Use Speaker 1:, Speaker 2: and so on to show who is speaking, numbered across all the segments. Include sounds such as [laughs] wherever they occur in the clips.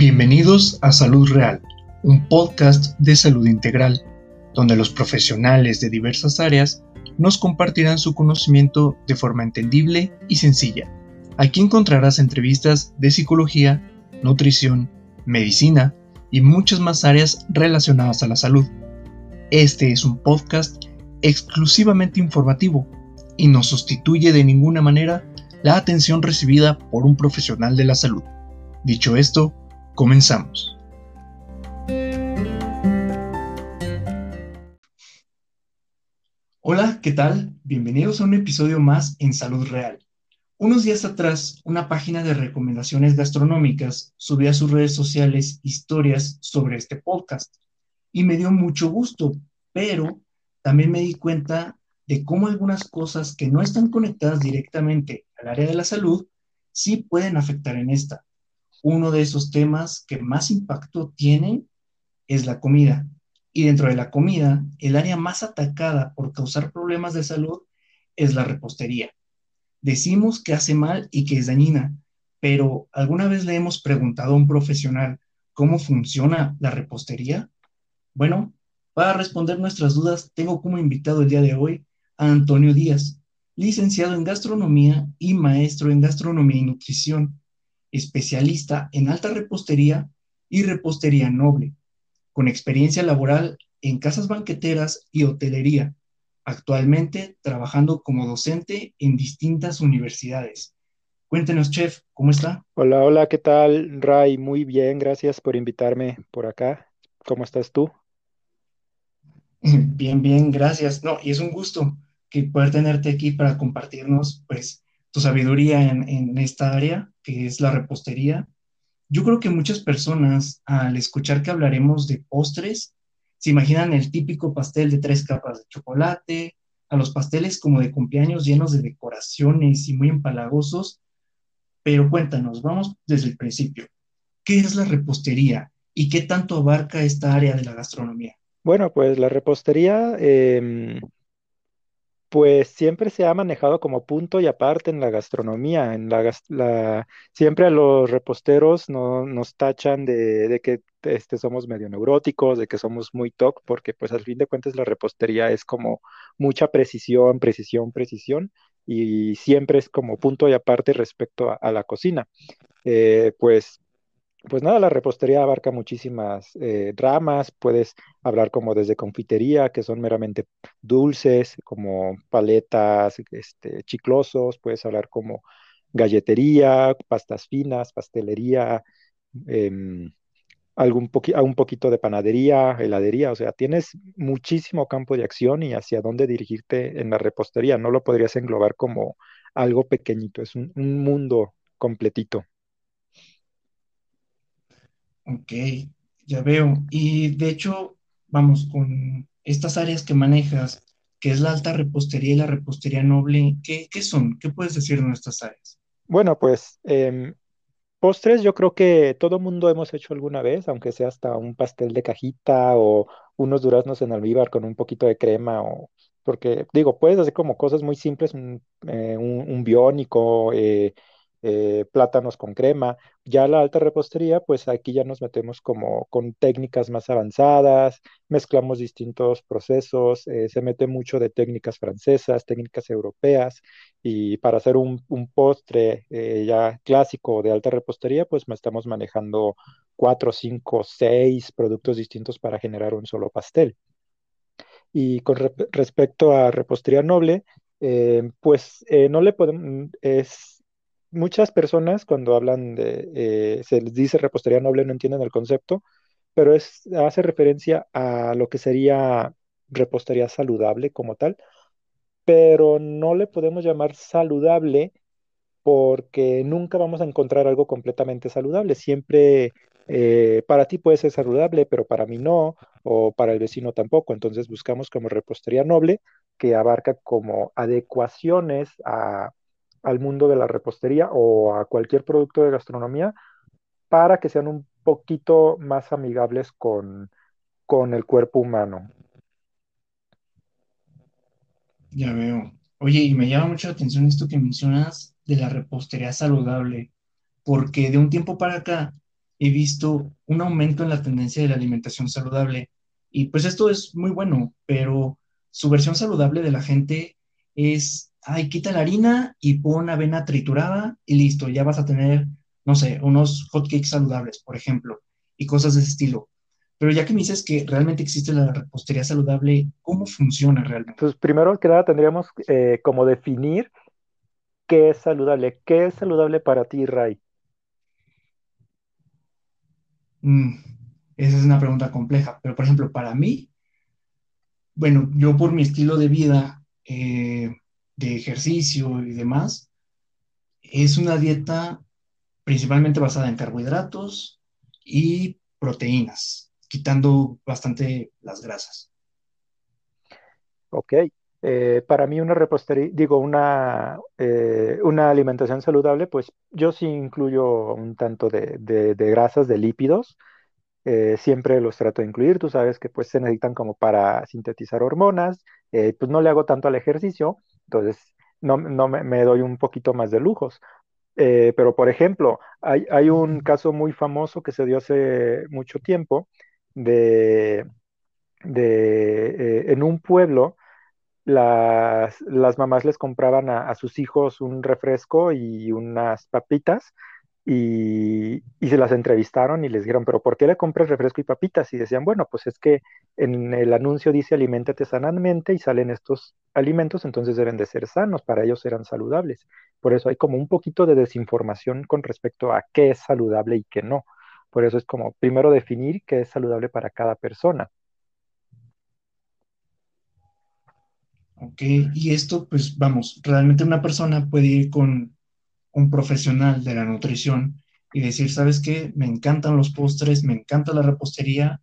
Speaker 1: Bienvenidos a Salud Real, un podcast de salud integral, donde los profesionales de diversas áreas nos compartirán su conocimiento de forma entendible y sencilla. Aquí encontrarás entrevistas de psicología, nutrición, medicina y muchas más áreas relacionadas a la salud. Este es un podcast exclusivamente informativo y no sustituye de ninguna manera la atención recibida por un profesional de la salud. Dicho esto, comenzamos. Hola, ¿qué tal? Bienvenidos a un episodio más en Salud Real. Unos días atrás, una página de recomendaciones gastronómicas subió a sus redes sociales historias sobre este podcast y me dio mucho gusto, pero también me di cuenta de cómo algunas cosas que no están conectadas directamente al área de la salud sí pueden afectar en esta. Uno de esos temas que más impacto tiene es la comida. Y dentro de la comida, el área más atacada por causar problemas de salud es la repostería. Decimos que hace mal y que es dañina, pero ¿alguna vez le hemos preguntado a un profesional cómo funciona la repostería? Bueno, para responder nuestras dudas, tengo como invitado el día de hoy Antonio Díaz, licenciado en gastronomía y maestro en gastronomía y nutrición, especialista en alta repostería y repostería noble, con experiencia laboral en casas banqueteras y hotelería, actualmente trabajando como docente en distintas universidades. Cuéntenos, chef, ¿cómo está?
Speaker 2: Hola, hola, ¿qué tal, Ray? Muy bien, gracias por invitarme por acá. ¿Cómo estás tú? [laughs]
Speaker 1: Bien, bien, gracias. No, y es un gusto que poder tenerte aquí para compartirnos, pues, tu sabiduría en, esta área, que es la repostería. Yo creo que muchas personas, al escuchar que hablaremos de postres, se imaginan el típico pastel de tres capas de chocolate, a los pasteles como de cumpleaños llenos de decoraciones y muy empalagosos. Pero cuéntanos, vamos desde el principio. ¿Qué es la repostería y qué tanto abarca esta área de la gastronomía?
Speaker 2: Bueno, pues la repostería em, pues siempre se ha manejado como punto y aparte en la gastronomía. En la, la siempre a los reposteros no, nos tachan de, que este, somos medio neuróticos, de que somos muy TOC, porque pues al fin de cuentas la repostería es como mucha precisión, precisión, precisión, y siempre es como punto y aparte respecto a, la cocina. Eh, pues pues nada, la repostería abarca muchísimas eh, ramas, puedes hablar como desde confitería, que son meramente dulces, como paletas, este, chiclosos, puedes hablar como galletería, pastas finas, pastelería, em, algún un poquito de panadería, heladería, o sea, tienes muchísimo campo de acción y hacia dónde dirigirte en la repostería, no lo podrías englobar como algo pequeñito, es un mundo completito.
Speaker 1: Ok, ya veo. Y de hecho, vamos, con estas áreas que manejas, que es la alta repostería y la repostería noble, ¿qué, son? ¿Qué puedes decir de estas áreas?
Speaker 2: Bueno, pues em, postres yo creo que todo mundo hemos hecho alguna vez, aunque sea hasta un pastel de cajita o unos duraznos en almíbar con un poquito de crema o porque digo, puedes hacer como cosas muy simples, un, eh, biónico, eh, eh, plátanos con crema. Ya la alta repostería, pues aquí ya nos metemos como con técnicas más avanzadas, mezclamos distintos procesos, eh, se mete mucho de técnicas francesas, técnicas europeas, y para hacer un, postre eh, ya clásico de alta repostería, pues estamos manejando cuatro, cinco, seis productos distintos para generar un solo pastel. Y con respecto a repostería noble, pues no le podemos, es muchas personas cuando hablan de, eh, se les dice repostería noble no entienden el concepto, pero es, hace referencia a lo que sería repostería saludable como tal, pero no le podemos llamar saludable porque nunca vamos a encontrar algo completamente saludable. Siempre eh, para ti puede ser saludable, pero para mí no, o para el vecino tampoco. Entonces buscamos como repostería noble que abarca como adecuaciones a al mundo de la repostería o a cualquier producto de gastronomía para que sean un poquito más amigables con, con el cuerpo humano.
Speaker 1: Ya veo. Oye, y me llama mucho la atención esto que mencionas de la repostería saludable, porque de un tiempo para acá he visto un aumento en la tendencia de la alimentación saludable. Y pues esto es muy bueno, pero su versión saludable de la gente es, ay, quita la harina y pon avena triturada y listo, ya vas a tener, no sé, unos hotcakes saludables, por ejemplo, y cosas de ese estilo. Pero ya que me dices que realmente existe la repostería saludable, ¿cómo funciona realmente?
Speaker 2: Entonces, primero que nada, tendríamos eh, como definir qué es saludable. ¿Qué es saludable para ti, Ray?
Speaker 1: Mm, esa es una pregunta compleja, pero por ejemplo, para mí, bueno, yo por mi estilo de vida, eh, de ejercicio y demás, es una dieta principalmente basada en carbohidratos y proteínas, quitando bastante las grasas.
Speaker 2: Ok. Eh, para mí una repostería, digo, una, eh, una alimentación saludable, pues yo sí incluyo un tanto de, de- grasas, de lípidos, eh, siempre los trato de incluir, tú sabes que pues se necesitan como para sintetizar hormonas, pues no le hago tanto al ejercicio, entonces no, no me, me doy un poquito más de lujos. Eh, pero por ejemplo, hay, hay un caso muy famoso que se dio hace mucho tiempo de, de eh, en un pueblo las, las mamás les compraban a, a sus hijos un refresco y unas papitas y, se las entrevistaron y les dijeron, pero ¿por qué le compras refresco y papitas? Y decían, bueno, pues es que en el anuncio dice aliméntate sanamente y salen estos alimentos, entonces deben de ser sanos, para ellos eran saludables. Por eso hay como un poquito de desinformación con respecto a qué es saludable y qué no. Por eso es como primero definir qué es saludable para cada persona.
Speaker 1: ¿Ok? Y esto, pues vamos, realmente una persona puede ir con un profesional de la nutrición y decir, ¿sabes qué? Me encantan los postres, me encanta la repostería,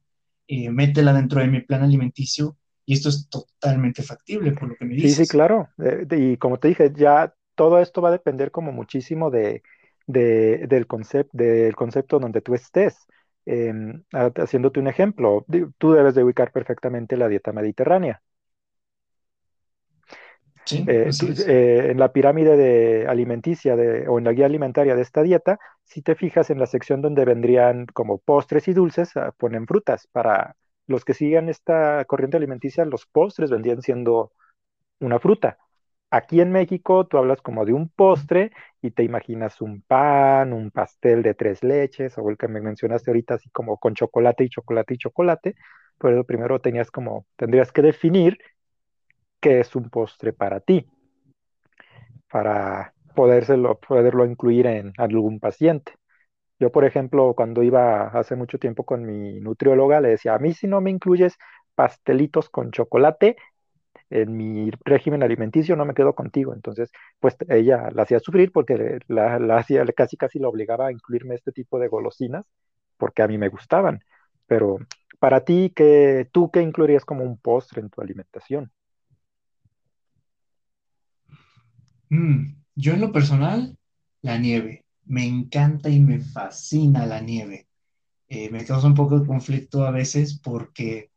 Speaker 1: eh, métela dentro de mi plan alimenticio y esto es totalmente factible por lo que me
Speaker 2: Sí, sí,
Speaker 1: dices.
Speaker 2: claro. Eh, de- y como te dije, ya todo esto va a depender como muchísimo de, de- del concepto, del concepto donde tú estés. Em, ha- haciéndote un ejemplo, tú debes de ubicar perfectamente la dieta mediterránea.
Speaker 1: Sí,
Speaker 2: Eh,
Speaker 1: así
Speaker 2: tú-
Speaker 1: es.
Speaker 2: eh, en la pirámide de alimenticia de, o en la guía alimentaria de esta dieta, si te fijas en la sección donde vendrían como postres y dulces, ah, ponen frutas. Para los que sigan esta corriente alimenticia, los postres vendrían siendo una fruta. Aquí en México tú hablas como de un postre y te imaginas un pan, un pastel de tres leches o el que me mencionaste ahorita así como con chocolate y chocolate y chocolate. Pero primero tenías como, tendrías que definir qué es un postre para ti, para podérselo, poderlo incluir en algún paciente. Yo, por ejemplo, cuando iba hace mucho tiempo con mi nutrióloga, le decía, a mí si no me incluyes pastelitos con chocolate, en mi régimen alimenticio no me quedo contigo. Entonces, pues ella la hacía sufrir porque la, hacía, casi casi la obligaba a incluirme este tipo de golosinas porque a mí me gustaban. Pero para ti, ¿qué, tú qué incluirías como un postre en tu alimentación?
Speaker 1: Mm, yo en lo personal, la nieve. Me encanta y me fascina la nieve. Eh, me causa un poco de conflicto a veces porque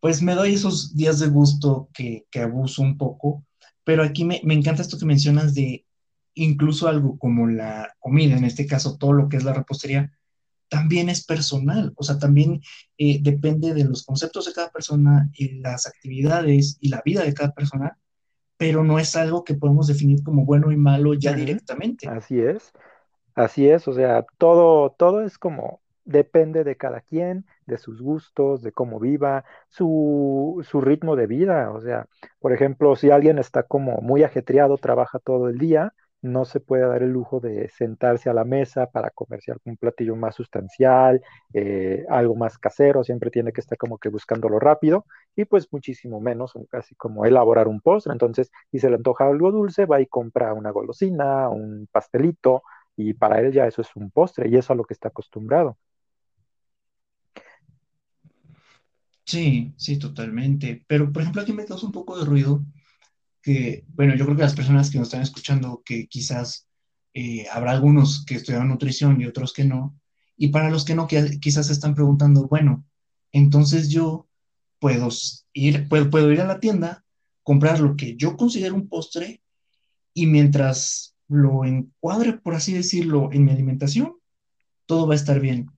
Speaker 1: pues me doy esos días de gusto que, que abuso un poco, pero aquí me, me encanta esto que mencionas de incluso algo como la comida, en este caso todo lo que es la repostería, también es personal, o sea, también eh, depende de los conceptos de cada persona y las actividades y la vida de cada persona, pero no es algo que podemos definir como bueno y malo ya directamente.
Speaker 2: Así es. Así es, o sea, todo, todo es como, depende de cada quien, de sus gustos, de cómo viva, su, su ritmo de vida. O sea, por ejemplo, si alguien está como muy ajetreado, trabaja todo el día, no se puede dar el lujo de sentarse a la mesa para comerse algún platillo más sustancial, eh, algo más casero, siempre tiene que estar como que buscándolo rápido y pues muchísimo menos, así como elaborar un postre. Entonces, si se le antoja algo dulce, va y compra una golosina, un pastelito y para él ya eso es un postre y eso a lo que está acostumbrado.
Speaker 1: Sí, sí, totalmente. Pero, por ejemplo, aquí me causa un poco de ruido que, bueno, yo creo que las personas que nos están escuchando, que quizás eh, habrá algunos que estudian nutrición y otros que no, y para los que no, quizás se están preguntando, bueno, entonces yo puedo ir, puedo, puedo ir a la tienda, comprar lo que yo considero un postre y mientras lo encuadre, por así decirlo, en mi alimentación, todo va a estar bien.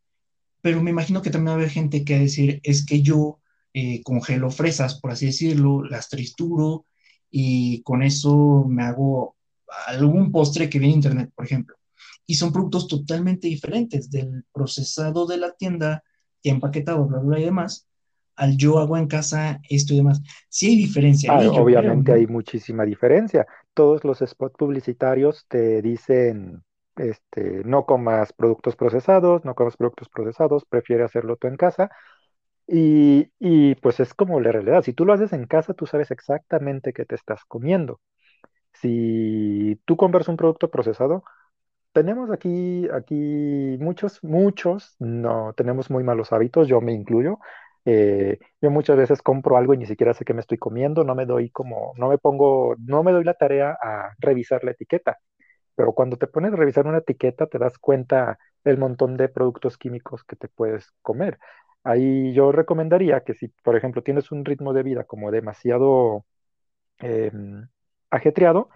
Speaker 1: pero me imagino que también va a haber gente que va a decir, es que yo eh, congelo fresas, por así decirlo, las trituro y con eso me hago algún postre que viene en internet, por ejemplo. Y son productos totalmente diferentes del procesado de la tienda, ya empaquetado, bla, bla, y demás, al yo hago en casa esto y demás. Sí hay diferencia
Speaker 2: Ah,
Speaker 1: creo,
Speaker 2: obviamente hay muchísima diferencia. Todos los spots publicitarios te dicen, este, no comas productos procesados, no comas productos procesados, prefiere hacerlo tú en casa. Y, y pues es como la realidad. Si tú lo haces en casa, tú sabes exactamente qué te estás comiendo. Si tú compras un producto procesado, tenemos aquí, aquí muchos, muchos, no, tenemos muy malos hábitos, yo me incluyo. Eh, yo muchas veces compro algo y ni siquiera sé qué me estoy comiendo, no me doy como, no me pongo, no me doy la tarea a revisar la etiqueta, pero cuando te pones a revisar una etiqueta te das cuenta del montón de productos químicos que te puedes comer. Ahí yo recomendaría que si, por ejemplo, tienes un ritmo de vida como demasiado em, ajetreado,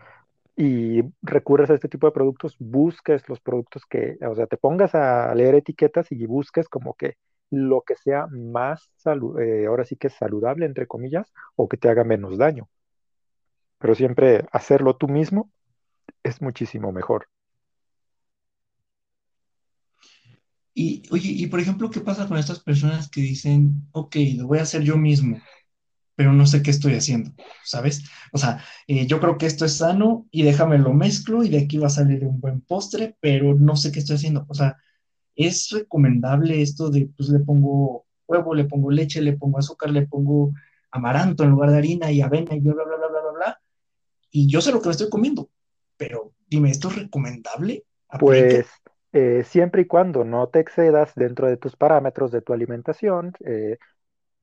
Speaker 2: y recurres a este tipo de productos, busques los productos que, o sea, te pongas a leer etiquetas y busques como que lo que sea más salu- eh, ahora sí que saludable, entre comillas, o que te haga menos daño. Pero siempre hacerlo tú mismo es muchísimo mejor.
Speaker 1: Y, oye, y por ejemplo, ¿qué pasa con estas personas que dicen, ok, lo voy a hacer yo mismo? pero no sé qué estoy haciendo, ¿sabes? O sea, eh, yo creo que esto es sano y déjame lo mezclo y de aquí va a salir un buen postre, pero no sé qué estoy haciendo. O sea, es recomendable esto de, pues le pongo huevo, le pongo leche, le pongo azúcar, le pongo amaranto en lugar de harina y avena y bla, bla, bla, bla, bla, bla. Y yo sé lo que me estoy comiendo, pero dime, ¿esto es recomendable?
Speaker 2: Pues eh, siempre y cuando no te excedas dentro de tus parámetros de tu alimentación, eh,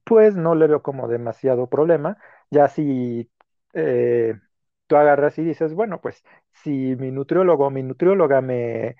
Speaker 2: pues no le veo como demasiado problema. Ya si eh, tú agarras y dices, bueno, pues si mi nutriólogo o mi nutrióloga me,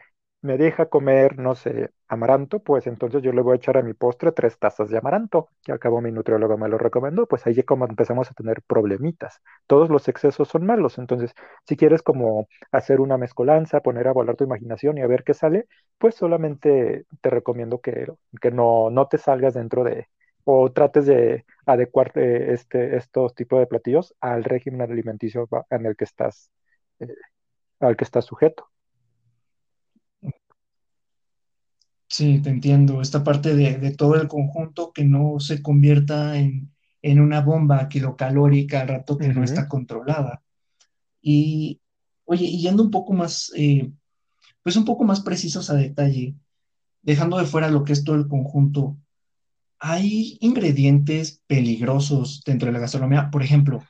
Speaker 2: me deja comer, no sé, amaranto, pues entonces yo le voy a echar a mi postre tres tazas de amaranto, que al cabo mi nutrióloga me lo recomendó, pues ahí como empezamos a tener problemitas. Todos los excesos son malos, entonces si quieres como hacer una mezcolanza, poner a volar tu imaginación y a ver qué sale, pues solamente te recomiendo que, que no, no te salgas dentro de o trates de adecuar eh, este, estos tipos de platillos al régimen alimenticio en el que estás, eh, al que estás sujeto.
Speaker 1: Sí, te entiendo. Esta parte de, de todo el conjunto que no se convierta en, en una bomba kilocalórica al rato que no está controlada. Y, oye, y yendo un poco más, eh, pues un poco más precisos a detalle, dejando de fuera lo que es todo el conjunto, hay ingredientes peligrosos dentro de la gastronomía. Por ejemplo,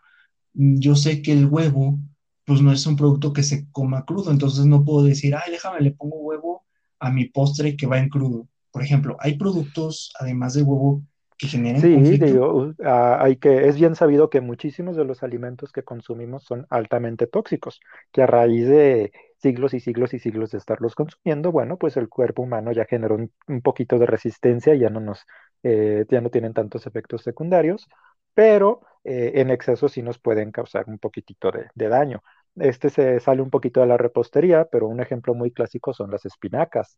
Speaker 1: mm, yo sé que el huevo, pues no es un producto que se coma crudo, entonces no puedo decir, ay, déjame, le pongo huevo a mi postre que va en crudo. Por ejemplo, hay productos, además del huevo, que generen
Speaker 2: Sí,
Speaker 1: conflicto.
Speaker 2: digo, u- ah, hay que, es bien sabido que muchísimos de los alimentos que consumimos son altamente tóxicos, que a raíz de siglos y siglos y siglos de estarlos consumiendo, bueno, pues el cuerpo humano ya generó un, un poquito de resistencia y ya no nos, eh, ya no tienen tantos efectos secundarios, pero eh, en exceso sí nos pueden causar un poquitito de, de daño. Este se sale un poquito de la repostería, pero un ejemplo muy clásico son las espinacas.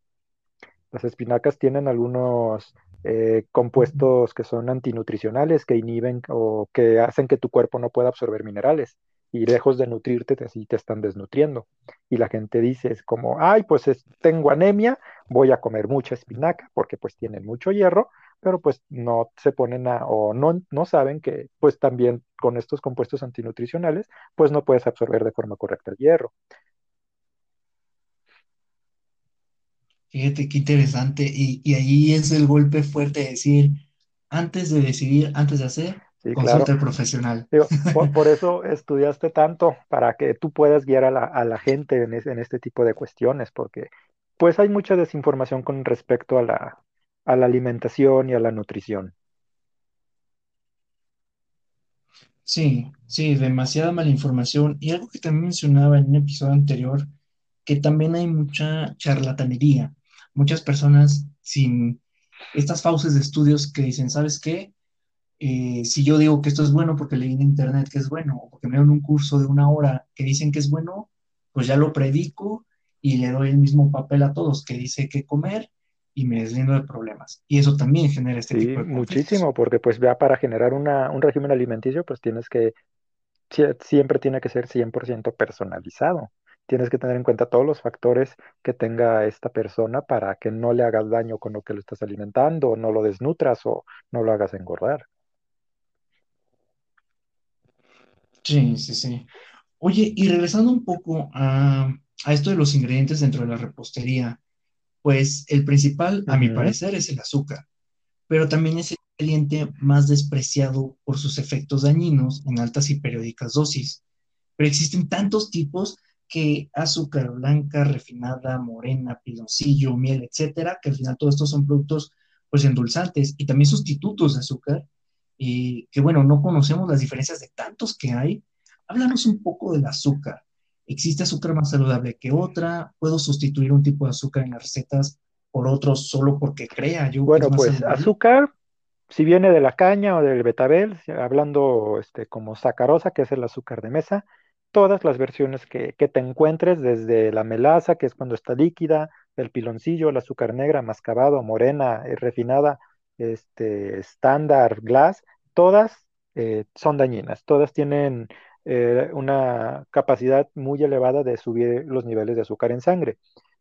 Speaker 2: Las espinacas tienen algunos eh, compuestos que son antinutricionales, que inhiben o que hacen que tu cuerpo no pueda absorber minerales y lejos de nutrirte, te, te están desnutriendo. Y la gente dice, es como, ay, pues es- tengo anemia, voy a comer mucha espinaca porque pues tienen mucho hierro, pero pues no se ponen a, o no, no saben que pues también con estos compuestos antinutricionales, pues no puedes absorber de forma correcta el hierro.
Speaker 1: Fíjate qué interesante. Y, y ahí es el golpe fuerte de decir, antes de decidir, antes de hacer,
Speaker 2: Sí, claro.
Speaker 1: consulta al profesional.
Speaker 2: Digo, por, por [laughs] eso estudiaste tanto, para que tú puedas guiar a la, a la gente en, es- en este tipo de cuestiones, porque pues hay mucha desinformación con respecto a la, a la alimentación y a la nutrición.
Speaker 1: Sí, sí, demasiada mala información. Y algo que también mencionaba en un episodio anterior, que también hay mucha charlatanería. Muchas personas sin estas fauces de estudios que dicen, ¿sabes qué? Eh, si yo digo que esto es bueno porque leí en internet que es bueno, o porque me dieron un curso de una hora que dicen que es bueno, pues ya lo predico y le doy el mismo papel a todos que dice qué comer y me deslindo de problemas. Y eso también genera este
Speaker 2: Sí,
Speaker 1: tipo de
Speaker 2: muchísimo, porque pues ya para generar una, un régimen alimenticio, pues tienes que, sie- siempre tiene que ser 100% personalizado. Tienes que tener en cuenta todos los factores que tenga esta persona para que no le hagas daño con lo que lo estás alimentando, no lo desnutras o no lo hagas engordar.
Speaker 1: Sí, sí, sí. Oye, y regresando un poco a, a esto de los ingredientes dentro de la repostería, pues el principal, a mi parecer, es el azúcar, pero también es el ingrediente más despreciado por sus efectos dañinos en altas y periódicas dosis. Pero existen tantos tipos que azúcar blanca, refinada, morena, piloncillo, miel, etcétera, que al final todos estos son productos pues endulzantes y también sustitutos de azúcar, y que bueno, no conocemos las diferencias de tantos que hay. Háblanos un poco del azúcar. ¿Existe azúcar más saludable que otra? ¿Puedo sustituir un tipo de azúcar en las recetas por otro solo porque crea yo
Speaker 2: Bueno, pues
Speaker 1: saludable?
Speaker 2: azúcar, si viene de la caña o del betabel, hablando este, como sacarosa, que es el azúcar de mesa, todas las versiones que, que te encuentres, desde la melaza, que es cuando está líquida, el piloncillo, el azúcar negra, mascabado, morena, eh, refinada, este, estándar, glass, todas eh, son dañinas, todas tienen eh, una capacidad muy elevada de subir los niveles de azúcar en sangre.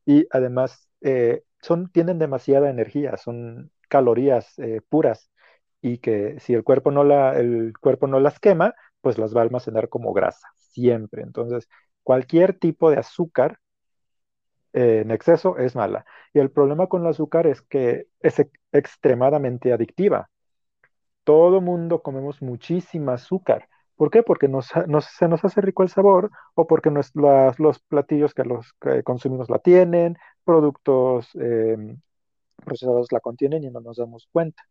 Speaker 2: Y además, eh, son, tienen demasiada energía, son calorías eh, puras y que si el cuerpo no la, el cuerpo no las quema, pues las va a almacenar como grasa, siempre. Entonces, cualquier tipo de azúcar en exceso es mala. Y el problema con el azúcar es que es ex- extremadamente adictiva. Todo mundo comemos muchísima azúcar. ¿Por qué? Porque nos, se nos hace rico el sabor o porque los platillos que los consumimos la tienen, productos em, procesados la contienen y no nos damos cuenta.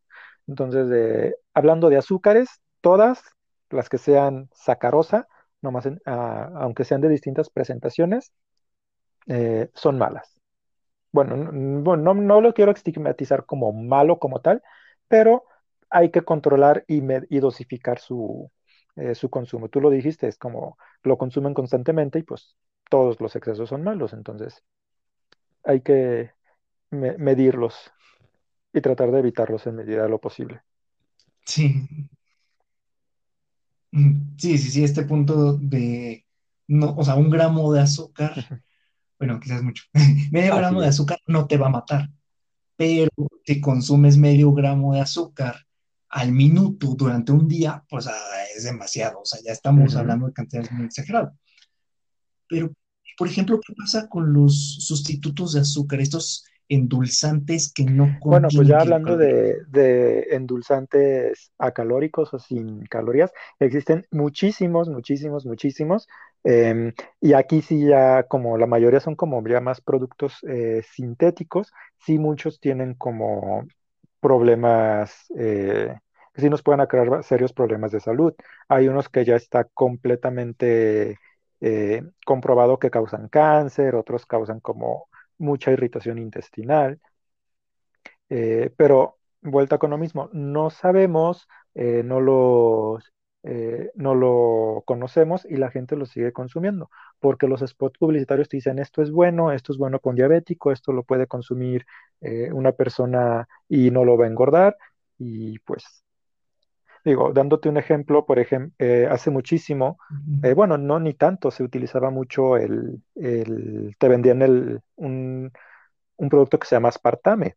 Speaker 2: Entonces, hablando de azúcares, todas las que sean sacarosa, nomás en- ah, aunque sean de distintas presentaciones, eh, son malas. Bueno, no, lo quiero estigmatizar como malo como tal, pero hay que controlar y dosificar su, eh, su consumo. Tú lo dijiste, es como lo consumen constantemente y pues todos los excesos son malos, entonces hay que me- medirlos y tratar de evitarlos en medida de lo posible.
Speaker 1: Sí, Mm, sí, sí, sí, este punto de, no, o sea, un gramo de azúcar, bueno, quizás mucho, [laughs] medio gramo de azúcar no te va a matar, pero si consumes medio gramo de azúcar al minuto durante un día, pues es demasiado, o sea, ya estamos
Speaker 2: Ujú.
Speaker 1: hablando de cantidades muy exageradas. Pero, por ejemplo, ¿qué pasa con los sustitutos de azúcar, estos endulzantes que no
Speaker 2: Bueno, pues ya hablando de, de endulzantes acalóricos o sin calorías, existen muchísimos, muchísimos, muchísimos. em, y aquí sí ya como la mayoría son como ya más productos eh, sintéticos, sí muchos tienen como problemas, eh, que sí nos pueden acrear serios problemas de salud. Hay unos que ya está completamente eh, comprobado que causan cáncer, otros causan como mucha irritación intestinal. Eh, pero vuelta con lo mismo, no sabemos, eh, no lo, no lo conocemos y la gente lo sigue consumiendo, porque los spots publicitarios te dicen esto es bueno, esto es bueno con diabético, esto lo puede consumir una persona y no lo va a engordar. Y pues digo, dándote un ejemplo, por ejemplo, hace muchísimo, eh, bueno, no ni tanto, se utilizaba mucho el, el te vendían el, un, un producto que se llama aspartame.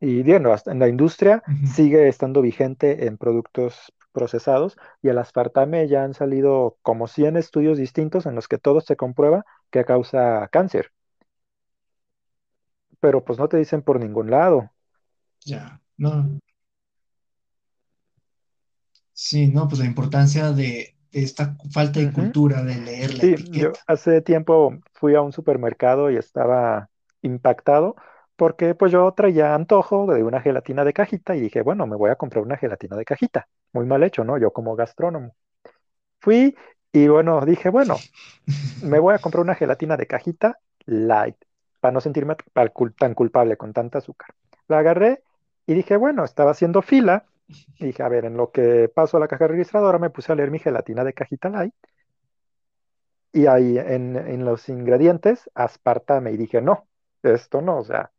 Speaker 2: Y bueno, hasta en la industria sigue estando vigente en productos procesados y el aspartame ya han salido como 100 estudios distintos en los que todo se comprueba que causa cáncer, pero pues no te dicen por ningún lado.
Speaker 1: Ya, no, sí, no, pues la importancia de, de esta falta de cultura de leer la
Speaker 2: Sí, yo
Speaker 1: etiqueta.
Speaker 2: hace tiempo fui a un supermercado y estaba impactado porque pues yo traía antojo de una gelatina de cajita y dije, bueno, me voy a comprar una gelatina de cajita. Muy mal hecho, ¿no? Yo como gastrónomo. Fui y bueno, dije, bueno, me voy a comprar una gelatina de cajita light para no sentirme tan culpable con tanta azúcar. La agarré y dije, bueno, estaba haciendo fila. Y dije, a ver, en lo que paso a la caja registradora me puse a leer mi gelatina de cajita light y ahí en, en los ingredientes, aspartame. Y dije, no, esto no, o sea.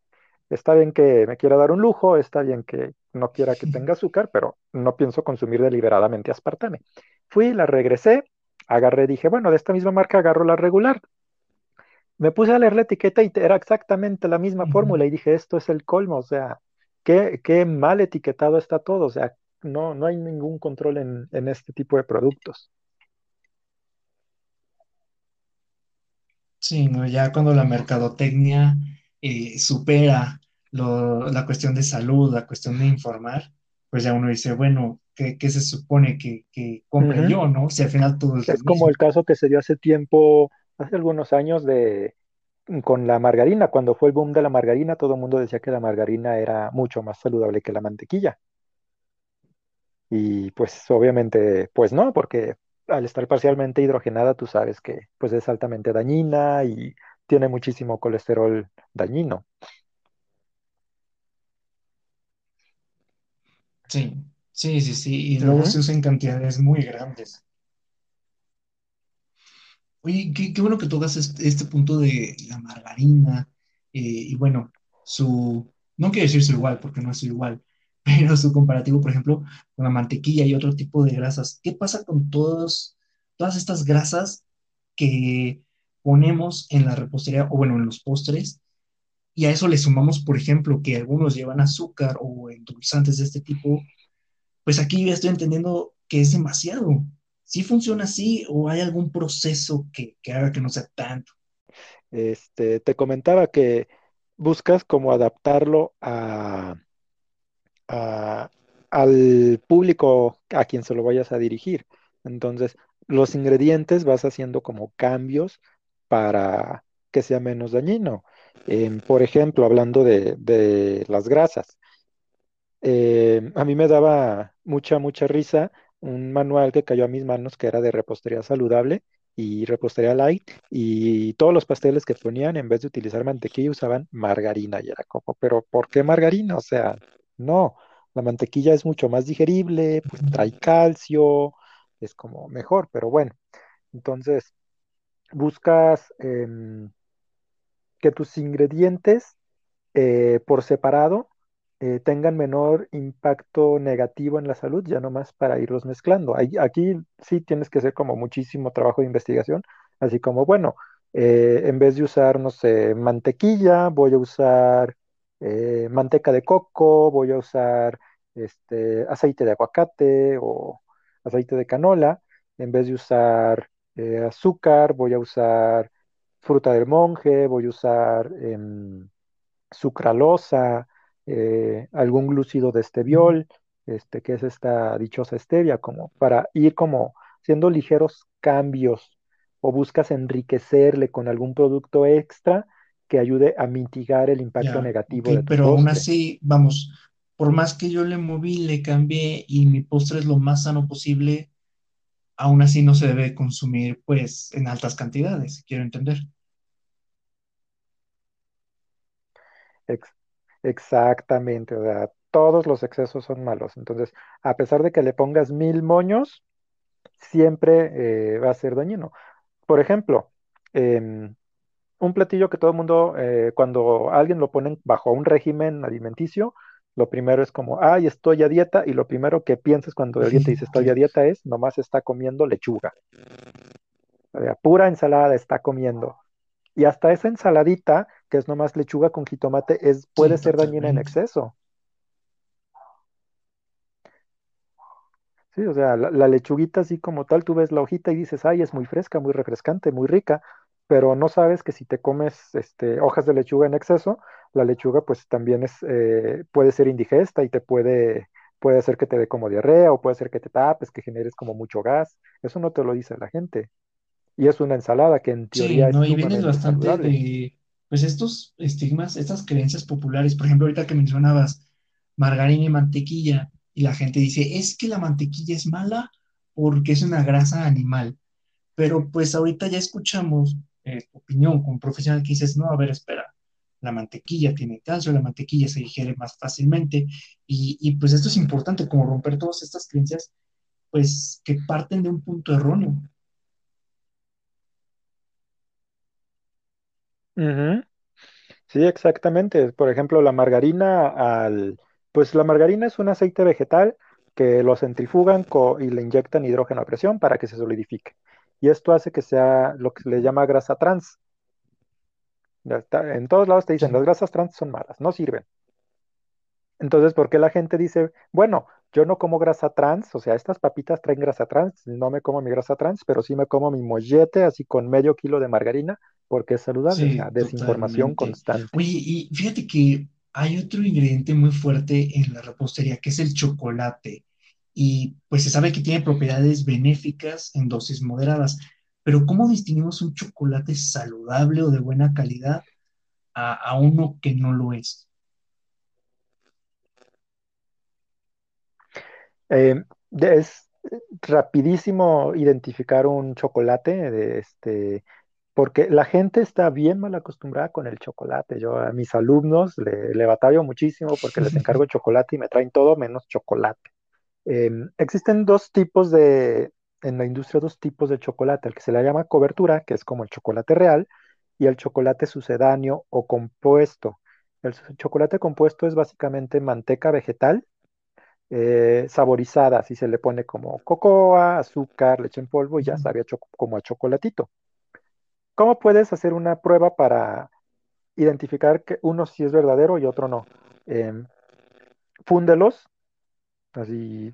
Speaker 2: está bien que me quiera dar un lujo, está bien que no quiera que tenga azúcar, pero no pienso consumir deliberadamente aspartame. Fui, la regresé, agarré, dije, bueno, de esta misma marca agarro la regular. Me puse a leer la etiqueta y era exactamente la misma fórmula y dije, esto es el colmo, o sea, qué, qué mal etiquetado está todo, o sea, no, no hay ningún control en, en este tipo de productos.
Speaker 1: Sí, ¿no? Ya cuando la mercadotecnia eh, supera lo- la cuestión de salud, la cuestión de informar, pues ya uno dice, bueno, ¿qué, qué se supone que, que compre yo, no? Si al final todo es
Speaker 2: Es como
Speaker 1: mismo.
Speaker 2: el caso que se dio hace tiempo, hace algunos años de con la margarina, cuando fue el boom de la margarina, todo el mundo decía que la margarina era mucho más saludable que la mantequilla. Y pues obviamente, pues no, porque al estar parcialmente hidrogenada, tú sabes que pues es altamente dañina y tiene muchísimo colesterol dañino.
Speaker 1: Sí, sí, sí, sí. Y luego se usa en cantidades muy grandes. Oye, qué, bueno que tocas este, este punto de la margarina. eh, y bueno, su, no quiero decir su igual, porque no es igual, [laughs] pero su comparativo, por ejemplo, con la mantequilla y otro tipo de grasas. ¿Qué pasa con todos, todas estas grasas que ponemos en la repostería o bueno, en los postres? Y a eso le sumamos, por ejemplo, que algunos llevan azúcar o endulzantes de este tipo pues aquí ya estoy entendiendo que es demasiado. ¿Sí funciona así o hay algún proceso que, que haga que no sea tanto?
Speaker 2: Este, te comentaba que buscas como adaptarlo a, a- al público a quien se lo vayas a dirigir. Entonces, los ingredientes vas haciendo como cambios para que sea menos dañino. Em, por ejemplo, hablando de, de las grasas, eh, a mí me daba mucha, mucha risa un manual que cayó a mis manos que era de repostería saludable y repostería light y todos los pasteles que ponían en vez de utilizar mantequilla usaban margarina y era como, pero ¿por qué margarina? O sea, no, la mantequilla es mucho más digerible, pues trae calcio, es como mejor, pero bueno, entonces buscas em, que tus ingredientes eh, por separado eh, tengan menor impacto negativo en la salud, ya nomás para irlos mezclando. Aquí sí tienes que hacer como muchísimo trabajo de investigación, así como, bueno, eh, en vez de usar, no sé, mantequilla, voy a usar eh, manteca de coco, voy a usar este, aceite de aguacate o aceite de canola, en vez de usar azúcar, voy a usar fruta del monje, voy a usar... em, sucralosa, eh, algún glúcido de esteviol, este, que es esta dichosa stevia, como para ir como haciendo ligeros cambios o buscas enriquecerle con algún producto extra que ayude a mitigar el impacto
Speaker 1: Ya,
Speaker 2: negativo de tu
Speaker 1: pero aún así, vamos, por más que yo le moví, le cambié y mi postre es lo más sano posible, aún así no se debe consumir pues en altas cantidades, quiero entender.
Speaker 2: Ex- exactamente, o sea, todos los excesos son malos. Entonces, a pesar de que le pongas mil moños, siempre eh, va a ser dañino. Por ejemplo, em, un platillo que todo el mundo, eh, cuando alguien lo pone bajo un régimen alimenticio, lo primero es como, ay, estoy a dieta, y lo primero que piensas cuando alguien te dice estoy a [laughs] dieta es, nomás está comiendo lechuga, o sea, pura ensalada está comiendo. Y hasta esa ensaladita, que es nomás lechuga con jitomate, es, puede
Speaker 1: Sí,
Speaker 2: ser dañina en exceso. Sí, o sea, la, la lechuguita así como tal, tú ves la hojita y dices, ay, es muy fresca, muy refrescante, muy rica, pero no sabes que si te comes este, hojas de lechuga en exceso, la lechuga pues también es, eh, puede ser indigesta y te puede, puede hacer que te dé como diarrea o puede hacer que te tapes, que generes como mucho gas. Eso no te lo dice la gente. Y es una ensalada que en
Speaker 1: Sí,
Speaker 2: teoría es
Speaker 1: no, y vienes bastante de, pues estos estigmas, estas creencias populares, por ejemplo, ahorita que mencionabas margarina y mantequilla, y la gente dice, es que la mantequilla es mala porque es una grasa animal, pero pues ahorita ya escuchamos eh, opinión como profesional que dices, no, a ver, espera, la mantequilla tiene calcio, la mantequilla se digiere más fácilmente, y, y pues esto es importante, como romper todas estas creencias, pues que parten de un punto erróneo.
Speaker 2: Sí, exactamente. Por ejemplo, la margarina al, pues la margarina es un aceite vegetal que lo centrifugan y le inyectan hidrógeno a presión para que se solidifique. Y esto hace que sea lo que se le llama grasa trans. En todos lados te dicen, las grasas trans son malas, no sirven. Entonces, ¿por qué la gente dice, bueno, yo no como grasa trans, o sea, estas papitas traen grasa trans, no me como mi grasa trans, pero sí me como mi mollete así con medio kilo de margarina porque es saludable, desinformación
Speaker 1: totalmente.
Speaker 2: constante.
Speaker 1: Oye, y fíjate que hay otro ingrediente muy fuerte en la repostería, que es el chocolate. Y pues se sabe que tiene propiedades benéficas en dosis moderadas. Pero ¿cómo distinguimos un chocolate saludable o de buena calidad a, a uno que no lo es?
Speaker 2: Eh, de- es rapidísimo identificar un chocolate, de este, porque la gente está bien mal acostumbrada con el chocolate. Yo a mis alumnos le, le batallo muchísimo porque les [laughs] encargo chocolate y me traen todo menos chocolate. Eh, existen dos tipos de, en la industria, dos tipos de chocolate, el que se le llama cobertura, que es como el chocolate real, y el chocolate sucedáneo o compuesto. El chocolate compuesto es básicamente manteca vegetal eh, saborizada, así se le pone como cocoa, azúcar, leche en polvo y ya sabe a como a chocolatito. ¿Cómo puedes hacer una prueba para identificar que uno sí es verdadero y otro no? Em, fúndelos, así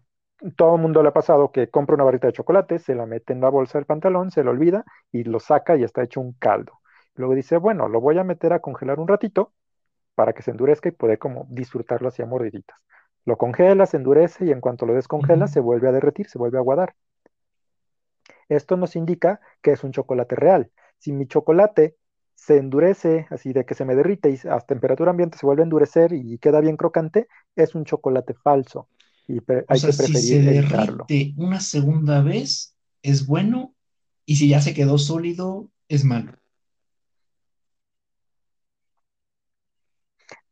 Speaker 2: todo el mundo le ha pasado que compra una barrita de chocolate, se la mete en la bolsa del pantalón, se lo olvida y lo saca y está hecho un caldo. Luego dice, bueno, lo voy a meter a congelar un ratito para que se endurezca y poder como disfrutarlo así a mordiditas. Lo congela, se endurece y en cuanto lo descongela se vuelve a derretir, se vuelve a aguadar. Esto nos indica que es un chocolate real. Si mi chocolate se endurece, así de que se me derrite y a temperatura ambiente se vuelve a endurecer y queda bien crocante, es un chocolate falso y pre-
Speaker 1: O
Speaker 2: hay
Speaker 1: sea,
Speaker 2: que
Speaker 1: si se
Speaker 2: preferir
Speaker 1: derrite una segunda vez, es bueno, y si ya se quedó sólido, es malo.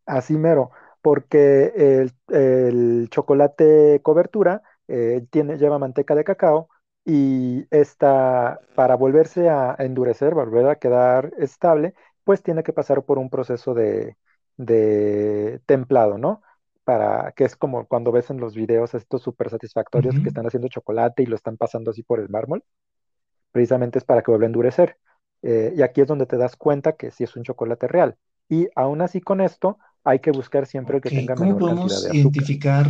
Speaker 2: Así mero, porque el, el chocolate cobertura eh, tiene, lleva manteca de cacao y esta, para volverse a endurecer, volver a quedar estable, pues tiene que pasar por un proceso de, de templado, ¿no? Para, que es como cuando ves en los videos estos súper satisfactorios que están haciendo chocolate y lo están pasando así por el mármol, precisamente es para que vuelva a endurecer. Eh, y aquí es donde te das cuenta que sí es un chocolate real. Y aún así con esto hay que buscar siempre el que tenga
Speaker 1: ¿cómo
Speaker 2: menor cantidad
Speaker 1: podemos
Speaker 2: de azúcar.
Speaker 1: identificar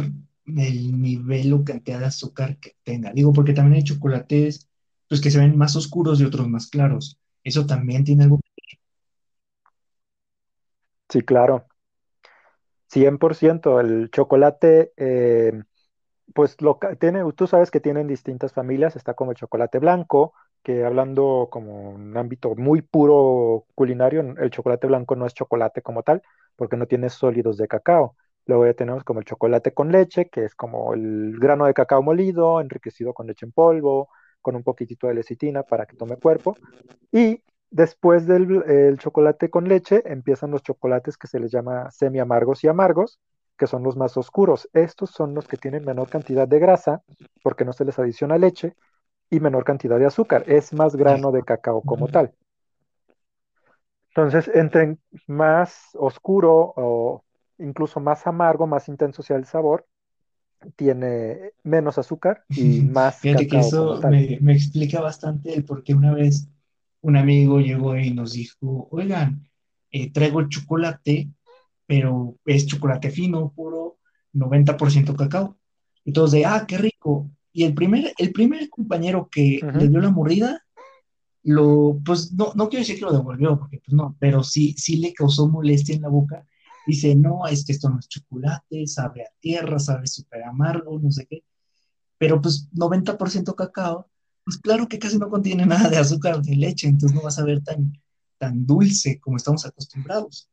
Speaker 1: el nivel o cantidad de azúcar que tenga? Digo, porque también hay chocolates, pues, que se ven más oscuros y otros más claros. Eso también tiene algo.
Speaker 2: Sí, claro, 100%. El chocolate, eh, pues lo tiene, tú sabes que tienen distintas familias. Está como el chocolate blanco, que hablando como un ámbito muy puro culinario, el chocolate blanco no es chocolate como tal, porque no tiene sólidos de cacao. Luego ya tenemos como el chocolate con leche, que es como el grano de cacao molido, enriquecido con leche en polvo, con un poquitito de lecitina para que tome cuerpo. Y después del el chocolate con leche empiezan los chocolates que se les llama semi amargos y amargos, que son los más oscuros. Estos son los que tienen menor cantidad de grasa porque no se les adiciona leche y menor cantidad de azúcar. Es más grano de cacao como tal. Entonces, entre más oscuro o incluso más amargo, más intenso sea el sabor, tiene menos azúcar y más
Speaker 1: Fíjate que eso me, me explica bastante el por qué una vez un amigo llegó y nos dijo, oigan, eh, traigo el chocolate, pero es chocolate fino, puro 90% cacao. Y todos de, ah, qué rico. Y el primer, el primer compañero que le dio la mordida, lo, pues no, no quiero decir que lo devolvió, porque pues no, pero sí, sí le causó molestia en la boca. Dice, no, es que esto no es chocolate, sabe a tierra, sabe súper amargo, no sé qué pero pues 90% cacao, pues claro que casi no contiene [laughs] nada de azúcar de leche, entonces no vas a ver tan, tan dulce como estamos acostumbrados.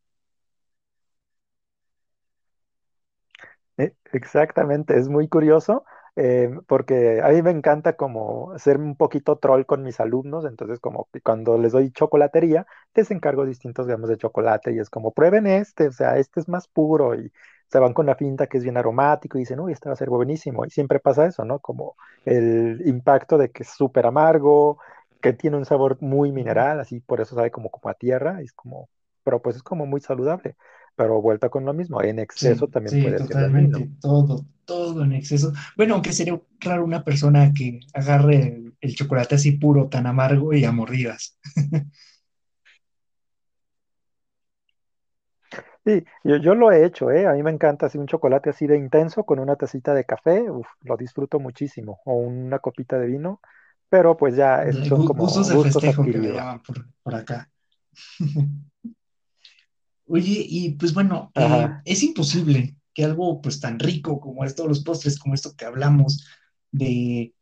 Speaker 2: Eh, Exactamente, es muy curioso eh, porque a mí me encanta como ser un poquito troll con mis alumnos, entonces como cuando les doy chocolatería, les encargo distintos gramos de chocolate y es como prueben este, o sea, este es más puro y se van con la finta que es bien aromático y dicen, uy, este va a ser buenísimo y siempre pasa eso, ¿no? Como el impacto de que es súper amargo, que tiene un sabor muy mineral, así por eso sabe como, como a tierra, es como pero pues es como muy saludable. Pero vuelta con lo mismo, en
Speaker 1: Sí,
Speaker 2: exceso también
Speaker 1: sí,
Speaker 2: puede ser
Speaker 1: totalmente, todo, todo en exceso. Bueno, aunque sería raro una persona que agarre el, el chocolate así puro, tan amargo y a mordidas. [laughs]
Speaker 2: Sí, yo, yo lo he hecho, ¿eh? A mí me encanta así un chocolate así de intenso con una tacita de café, uf, lo disfruto muchísimo, o una copita de vino, pero pues ya es-
Speaker 1: De
Speaker 2: son como
Speaker 1: gustos de
Speaker 2: gustos
Speaker 1: festejo que le llaman por, por acá. [laughs] Oye, y pues bueno, eh, es imposible que algo pues tan rico como esto, los postres, como esto que hablamos, de,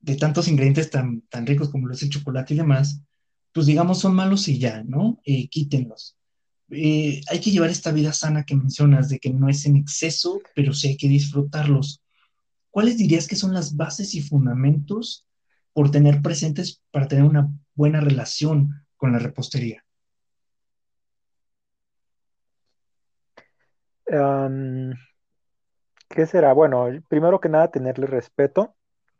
Speaker 1: de tantos ingredientes tan, tan ricos como lo es el chocolate y demás, pues digamos son malos y ya, ¿no? Eh, quítenlos. Eh, hay que llevar esta vida sana que mencionas, de que no es en exceso, pero sí hay que disfrutarlos. ¿Cuáles dirías que son las bases y fundamentos por tener presentes para tener una buena relación con la repostería?
Speaker 2: Am, ¿qué será? Bueno, primero que nada, tenerle respeto,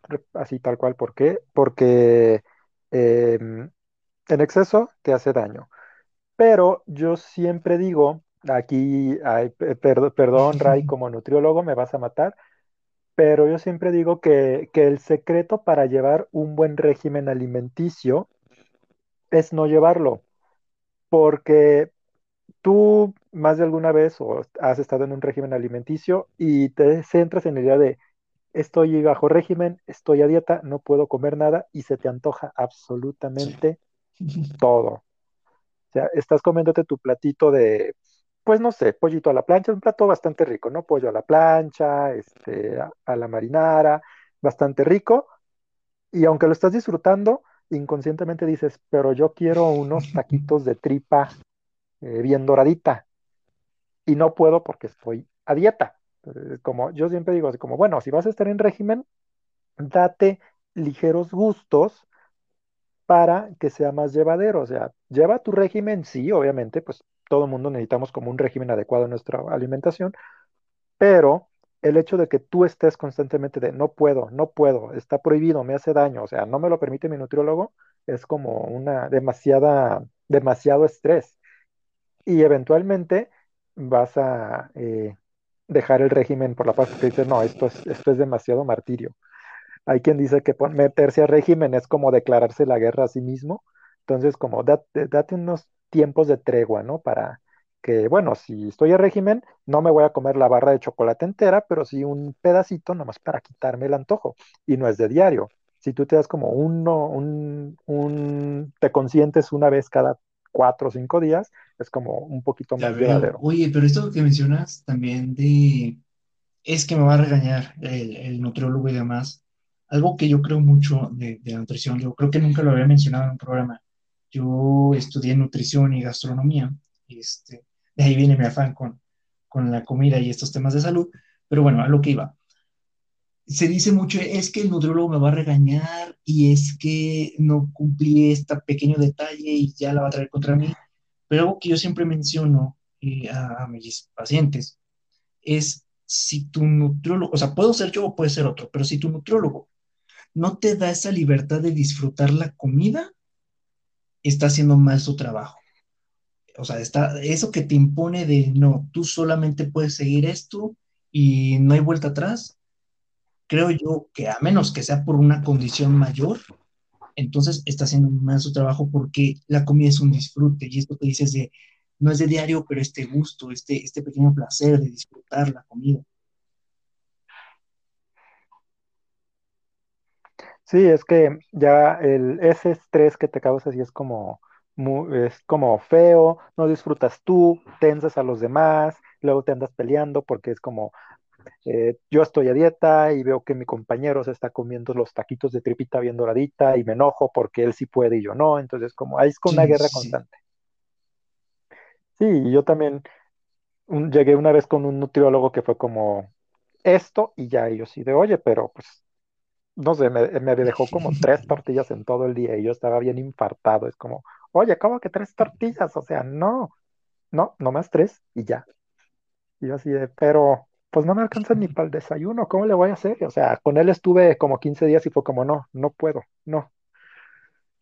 Speaker 2: re- así tal cual, ¿por qué? Porque em, en exceso te hace daño. Pero yo siempre digo, aquí, ay, perdón, Ray, [laughs] como nutriólogo me vas a matar, pero yo siempre digo que, que el secreto para llevar un buen régimen alimenticio es no llevarlo, porque tú más de alguna vez o has estado en un régimen alimenticio y te centras en la idea de estoy bajo régimen, estoy a dieta, no puedo comer nada y se te antoja
Speaker 1: Sí.
Speaker 2: absolutamente [laughs] todo. O sea, estás comiéndote tu platito de, pues no sé, pollito a la plancha, un plato bastante rico, ¿no? Pollo a la plancha, este, a, a la marinara, bastante rico. Y aunque lo estás disfrutando, inconscientemente dices, pero yo quiero unos [laughs] taquitos de tripa eh, bien doradita y no puedo porque estoy a dieta. Entonces, como yo siempre digo, así como, bueno, si vas a estar en régimen, date ligeros gustos para que sea más llevadero. O sea, lleva tu régimen, sí, obviamente, pues todo el mundo necesitamos como un régimen adecuado en nuestra alimentación, pero el hecho de que tú estés constantemente de no puedo, no puedo, está prohibido, me hace daño, o sea, no me lo permite mi nutriólogo, es como una demasiada, demasiado estrés. Y eventualmente vas a eh, dejar el régimen por la paz porque dices, no, esto es, esto es demasiado martirio. Hay quien dice que meterse a régimen es como declararse la guerra a sí mismo. Entonces, como date, date unos tiempos de tregua, ¿no? Para que, bueno, si estoy a régimen, no me voy a comer la barra de chocolate entera, pero sí un pedacito nomás para quitarme el antojo. Y no es de diario. Si tú te das como uno, un, un, te consientes una vez cada cuatro o cinco días, es como un poquito más
Speaker 1: veo.
Speaker 2: llevadero.
Speaker 1: Oye, pero esto que mencionas también de, es que me va a regañar el, el nutriólogo y demás. Algo que yo creo mucho de, de la nutrición, yo creo que nunca lo había mencionado en un programa. Yo estudié nutrición y gastronomía. Este, de ahí viene mi afán con, con la comida y estos temas de salud. Pero bueno, a lo que iba. Se dice mucho, es que el nutriólogo me va a regañar y es que no cumplí este pequeño detalle y ya la va a traer contra mí. Pero algo que yo siempre menciono eh, a, mis pacientes es si tu nutriólogo, o sea, puedo ser yo o puede ser otro, pero si tu nutriólogo no te da esa libertad de disfrutar la comida, está haciendo mal su trabajo. O sea, está, eso que te impone de no, tú solamente puedes seguir esto y no hay vuelta atrás, creo yo que a menos que sea por una condición mayor, entonces está haciendo mal su trabajo porque la comida es un disfrute y esto que dices de, no es de diario, pero este gusto, este, este pequeño placer de disfrutar la comida.
Speaker 2: Sí, es que ya el, ese estrés que te causa sí es como, es como feo, no disfrutas tú, tensas a los demás, luego te andas peleando porque es como, eh, yo estoy a dieta y veo que mi compañero se está comiendo los taquitos de tripita bien doradita y me enojo porque él sí puede y yo no, entonces como, ahí es con una guerra
Speaker 1: sí,
Speaker 2: constante. Sí, yo también un- llegué una vez con un nutriólogo que fue como esto y ya ellos sí de, oye, pero pues no sé, me, me dejó como tres [laughs] tortillas en todo el día y yo estaba bien infartado. Es como, oye, ¿cómo que tres tortillas? O sea, no, no, nomás tres y ya. Y yo así de, pero pues no me alcanza ni para el desayuno, ¿cómo le voy a hacer? O sea, con él estuve como 15 días y fue como, no, no puedo, no.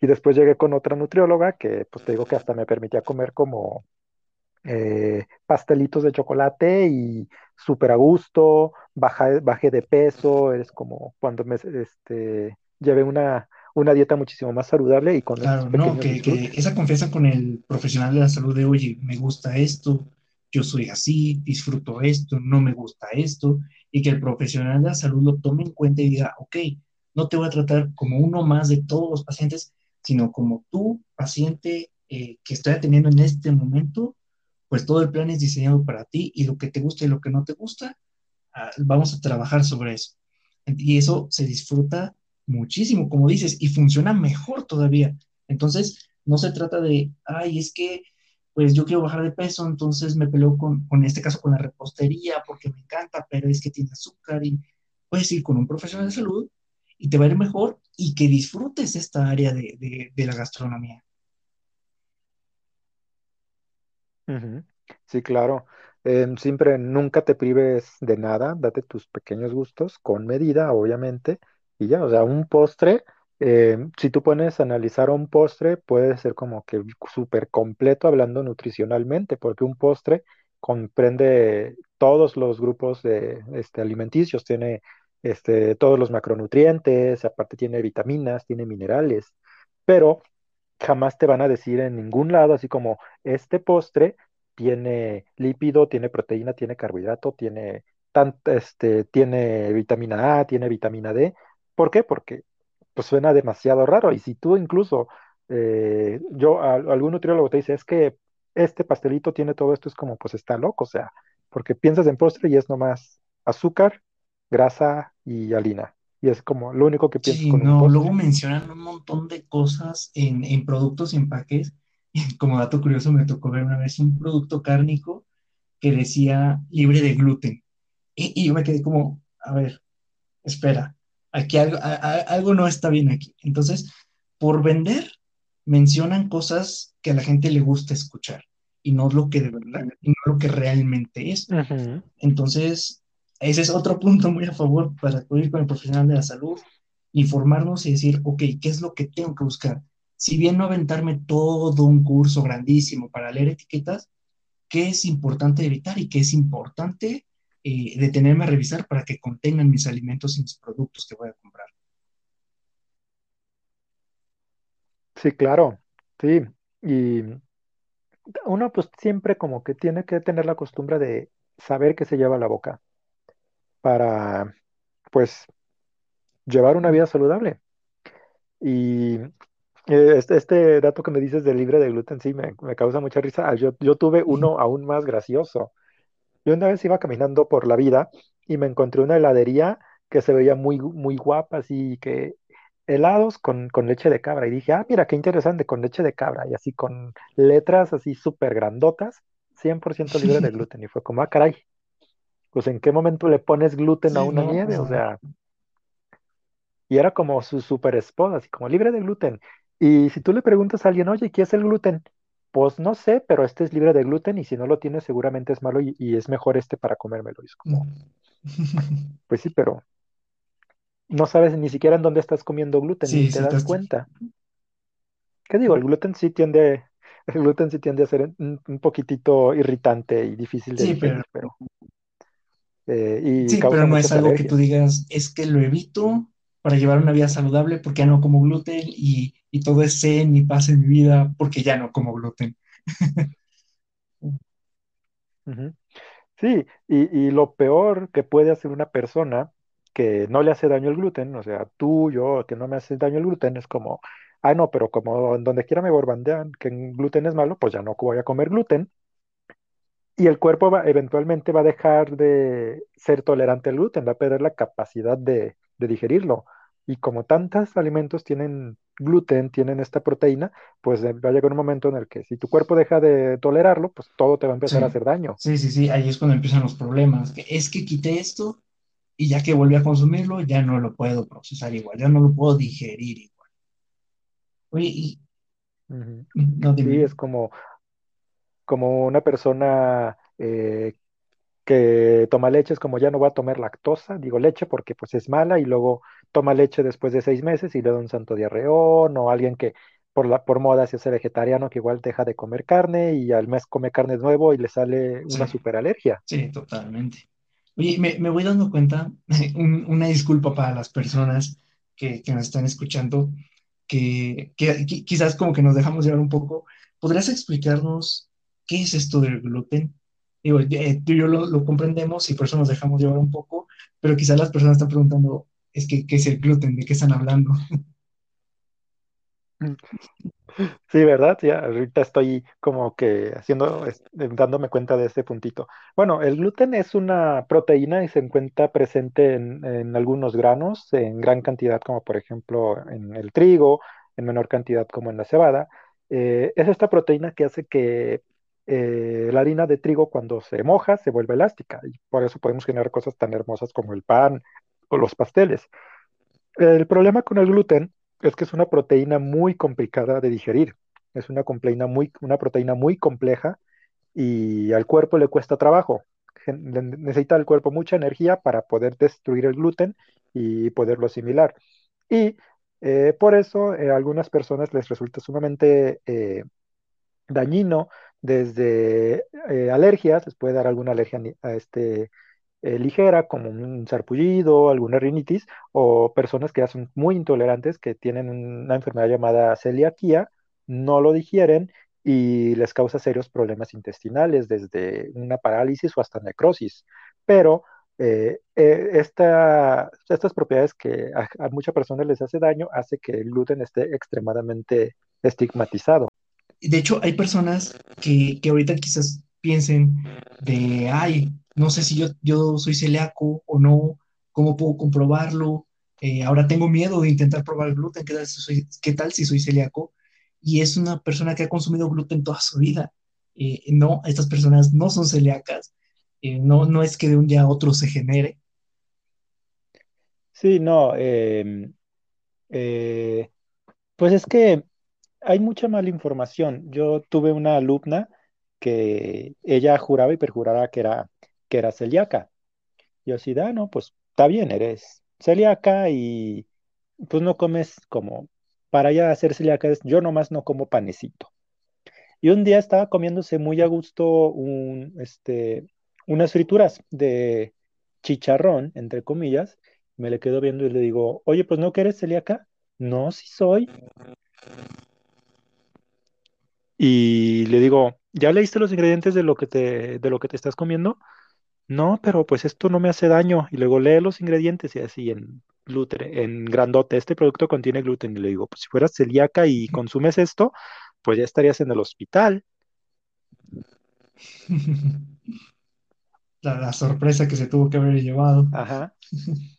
Speaker 2: Y después llegué con otra nutrióloga que, pues te digo que hasta me permitía comer como, eh, pastelitos de chocolate y súper a gusto, baja- bajé de peso, eres como cuando me este, llevé una, una dieta muchísimo más saludable y con
Speaker 1: Claro, no, que, que esa confianza con el profesional de la salud de, oye, me gusta esto, yo soy así, disfruto esto, no me gusta esto, y que el profesional de la salud lo tome en cuenta y diga, ok, no te voy a tratar como uno más de todos los pacientes, sino como tú, paciente eh, que estoy atendiendo en este momento, pues todo el plan es diseñado para ti y lo que te gusta y lo que no te gusta, ah, vamos a trabajar sobre eso. Y eso se disfruta muchísimo, como dices, y funciona mejor todavía. Entonces, no se trata de, ay, es que, pues yo quiero bajar de peso, entonces me peleo con, con este caso con la repostería porque me encanta, pero es que tiene azúcar y puedes ir con un profesional de salud y te va a ir mejor y que disfrutes esta área de, de, de la gastronomía.
Speaker 2: Sí, claro. Em, siempre nunca te prives de nada, date tus pequeños gustos con medida, obviamente, y ya, o sea, un postre, em, si tú pones a analizar un postre, puede ser como que súper completo hablando nutricionalmente, porque un postre comprende todos los grupos de, este, alimenticios, tiene este, todos los macronutrientes, aparte tiene vitaminas, tiene minerales, pero jamás te van a decir en ningún lado, así como este postre tiene lípido, tiene proteína, tiene carbohidrato, tiene, este, tiene vitamina A, tiene vitamina D. ¿Por qué? Porque pues suena demasiado raro. Y si tú incluso, eh, yo, a- algún nutriólogo te dice, es que este pastelito tiene todo esto, es como, pues está loco, o sea, porque piensas en postre y es nomás azúcar, grasa y harina. Y es como lo único que piensas
Speaker 1: Sí,
Speaker 2: con un
Speaker 1: no, luego
Speaker 2: postre.
Speaker 1: mencionan un montón de cosas en, en productos y empaques. [laughs] Como dato curioso, me tocó ver una vez un producto cárnico que decía libre de gluten. Y, y yo me quedé como, a ver, espera, aquí algo, a- a- algo no está bien aquí. Entonces, por vender, mencionan cosas que a la gente le gusta escuchar y no lo que de verdad, y no lo que realmente es. Entonces, ese es otro punto muy a favor para acudir con el profesional de la salud, informarnos y decir, ok, ¿qué es lo que tengo que buscar? Si bien no aventarme todo un curso grandísimo para leer etiquetas, ¿qué es importante evitar y qué es importante eh, detenerme a revisar para que contengan mis alimentos y mis productos que voy a comprar?
Speaker 2: Sí, claro, sí. Y uno pues siempre como que tiene que tener la costumbre de saber qué se lleva a la boca para pues llevar una vida saludable. Y eh, este, este dato que me dices de libre de gluten, sí, me, me causa mucha risa. Yo, yo tuve uno aún más gracioso. Yo una vez iba caminando por la vida y me encontré una heladería que se veía muy, muy guapa, así que helados con, con leche de cabra. Y dije, ah, mira, qué interesante, con leche de cabra. Y así con letras así súper grandotas, 100% libre de [laughs] gluten. Y fue como, ah, caray, pues ¿en qué momento le pones gluten a una
Speaker 1: no,
Speaker 2: nieve? O
Speaker 1: sea,
Speaker 2: sea, y era como su super spot, así como libre de gluten. Y si tú le preguntas a alguien, oye, ¿qué es el gluten? Pues no sé, pero este es libre de gluten y si no lo tienes seguramente es malo y, y es mejor este para comérmelo. Y es como, pues sí, pero no sabes ni siquiera en dónde estás comiendo gluten, ni
Speaker 1: sí,
Speaker 2: te
Speaker 1: sí,
Speaker 2: das cuenta. ¿Qué digo? El gluten sí tiende, [laughs] el gluten sí tiende a ser un, un poquitito irritante y difícil de
Speaker 1: sí, pero,
Speaker 2: digerir, pero eh, y
Speaker 1: sí, pero no es algo que tú digas, es que lo evito para llevar una vida saludable porque ya no como gluten y, y todo es zen y paz en mi vida porque ya no como gluten.
Speaker 2: Sí, y, y lo peor que puede hacer una persona que no le hace daño el gluten, o sea, tú, yo, que no me hace daño el gluten, es como, ah, no, pero como en donde quiera me borbandean que gluten es malo, pues ya no voy a comer gluten. Y el cuerpo va- eventualmente va a dejar de ser tolerante al gluten, va a perder la capacidad de, de digerirlo. Y como tantos alimentos tienen gluten, tienen esta proteína, pues eh, va a llegar un momento en el que si tu cuerpo deja de tolerarlo, pues todo te va a empezar a hacer daño.
Speaker 1: sí, sí, sí, ahí es cuando empiezan los problemas. Es que quité esto y ya que volví a consumirlo, ya no lo puedo procesar igual, ya no lo puedo digerir igual. Oye, y no
Speaker 2: Sí, es como, como una persona eh, que toma leche, es como ya no va a tomar lactosa, digo leche porque pues es mala y luego toma leche después de seis meses y le da un santo diarreón o alguien que por, la, por moda se hace vegetariano que igual deja de comer carne y al mes come carne nuevo y le sale una
Speaker 1: Sí,
Speaker 2: super alergia.
Speaker 1: sí, totalmente. Oye, me, me voy dando cuenta, [laughs] un- una disculpa para las personas que, que nos están escuchando, que, que qui- quizás como que nos dejamos llevar un poco. ¿Podrías explicarnos qué es esto del gluten? Digo, eh, tú y yo lo, comprendemos y por eso nos dejamos llevar un poco, pero quizás las personas están preguntando, es que, ¿qué es el gluten? ¿De qué están hablando? [laughs]
Speaker 2: Sí, ¿verdad? Ya, ahorita estoy como que haciendo, eh, dándome cuenta de este puntito. Bueno, el gluten es una proteína y se encuentra presente en, en algunos granos, en gran cantidad, como por ejemplo en el trigo, en menor cantidad como en la cebada. Eh, es esta proteína que hace que eh, la harina de trigo cuando se moja se vuelve elástica y por eso podemos generar cosas tan hermosas como el pan o los pasteles. El problema con el gluten es que es una proteína muy complicada de digerir. Es una proteína muy, una proteína muy compleja y al cuerpo le cuesta trabajo. Necesita el cuerpo mucha energía para poder destruir el gluten y poderlo asimilar. Y eh, por eso eh, a algunas personas les resulta sumamente dañino, desde eh, alergias, les puede dar alguna alergia a este, eh, ligera, como un sarpullido, alguna rinitis, o personas que ya son muy intolerantes, que tienen una enfermedad llamada celiaquía, no lo digieren y les causa serios problemas intestinales, desde una parálisis o hasta necrosis. Pero eh, esta- estas propiedades que a, a muchas personas les hace daño, hace que el gluten esté extremadamente estigmatizado.
Speaker 1: De hecho, hay personas que, que ahorita quizás piensen de, ay, no sé si yo, yo soy celíaco o no, ¿cómo puedo comprobarlo? Eh, ahora tengo miedo de intentar probar gluten, ¿qué tal si soy, qué tal si soy celíaco? Y es una persona que ha consumido gluten toda su vida. Eh, no, estas personas no son celíacas, eh, no, no es que de un día a otro se genere.
Speaker 2: Sí, no, em, eh, pues es que hay mucha mala información. Yo tuve una alumna que ella juraba y perjuraba que era, que era celíaca. Yo así, ah, no, pues está bien, eres celíaca y pues no comes como, para ella ser celíaca yo nomás no como panecito. Y un día estaba comiéndose muy a gusto este, unas frituras de chicharrón, entre comillas. Me le quedo viendo y le digo, oye, pues no que eres celíaca. No, sí soy. Y le digo, ¿ya leíste los ingredientes de lo que te, de lo que te estás comiendo? No, pero pues esto no me hace daño. Y luego lee los ingredientes y así en gluten, en grandote, este producto contiene gluten. Y le digo, pues si fueras celíaca y consumes esto, pues ya estarías en el hospital. [laughs]
Speaker 1: La, la sorpresa que se tuvo que haber llevado.
Speaker 2: Ajá. [laughs]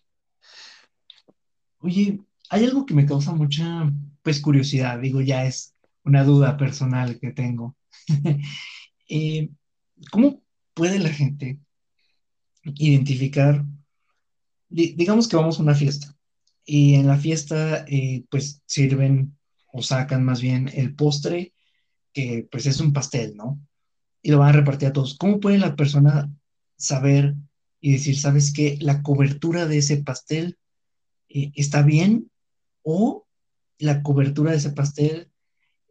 Speaker 1: Oye, hay algo que me causa mucha, pues, curiosidad, digo, ya es una duda personal que tengo. [laughs] Eh, ¿cómo puede la gente identificar, di- digamos que vamos a una fiesta y en la fiesta, eh, pues, sirven o sacan más bien el postre, que pues es un pastel, ¿no? Y lo van a repartir a todos. ¿Cómo puede la persona saber y decir, sabes qué, la cobertura de ese pastel eh, está bien o la cobertura de ese pastel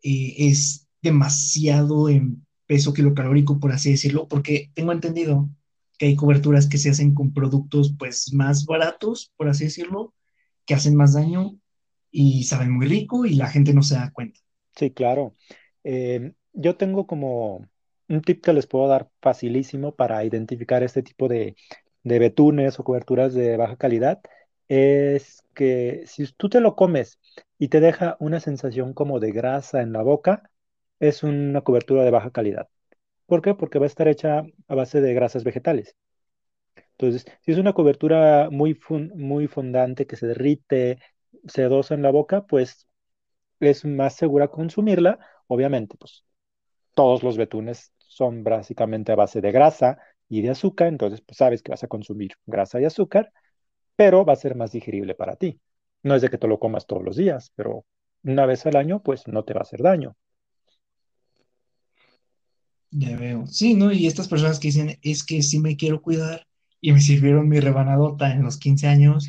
Speaker 1: eh, es demasiado en peso kilocalórico, por así decirlo, porque tengo entendido que hay coberturas que se hacen con productos pues más baratos, por así decirlo, que hacen más daño y saben muy rico y la gente no se da cuenta.
Speaker 2: Sí, claro. Eh, yo tengo como un tip que les puedo dar facilísimo para identificar este tipo de, de betunes o coberturas de baja calidad. Es que si tú te lo comes y te deja una sensación como de grasa en la boca, es una cobertura de baja calidad. ¿Por qué? Porque va a estar hecha a base de grasas vegetales. Entonces, si es una cobertura muy, fun- muy fondante que se derrite, sedosa en la boca, pues es más segura consumirla. Obviamente, pues todos los betunes son básicamente a base de grasa y de azúcar, entonces pues sabes que vas a consumir grasa y azúcar, pero va a ser más digerible para ti. No es de que te lo comas todos los días, pero una vez al año pues no te va a hacer daño.
Speaker 1: Ya veo. Sí, ¿no? Y estas personas que dicen, es que sí me quiero cuidar y me sirvieron mi rebanadota en los 15 años